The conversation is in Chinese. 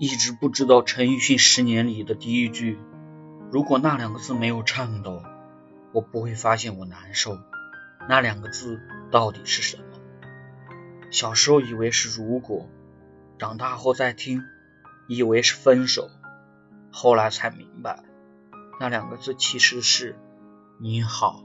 一直不知道陈奕迅十年里的第一句如果那两个字没有颤抖我不会发现我难受。那两个字到底是什么？小时候以为是如果长大后再听以为是分手后来才明白那两个字其实是你好。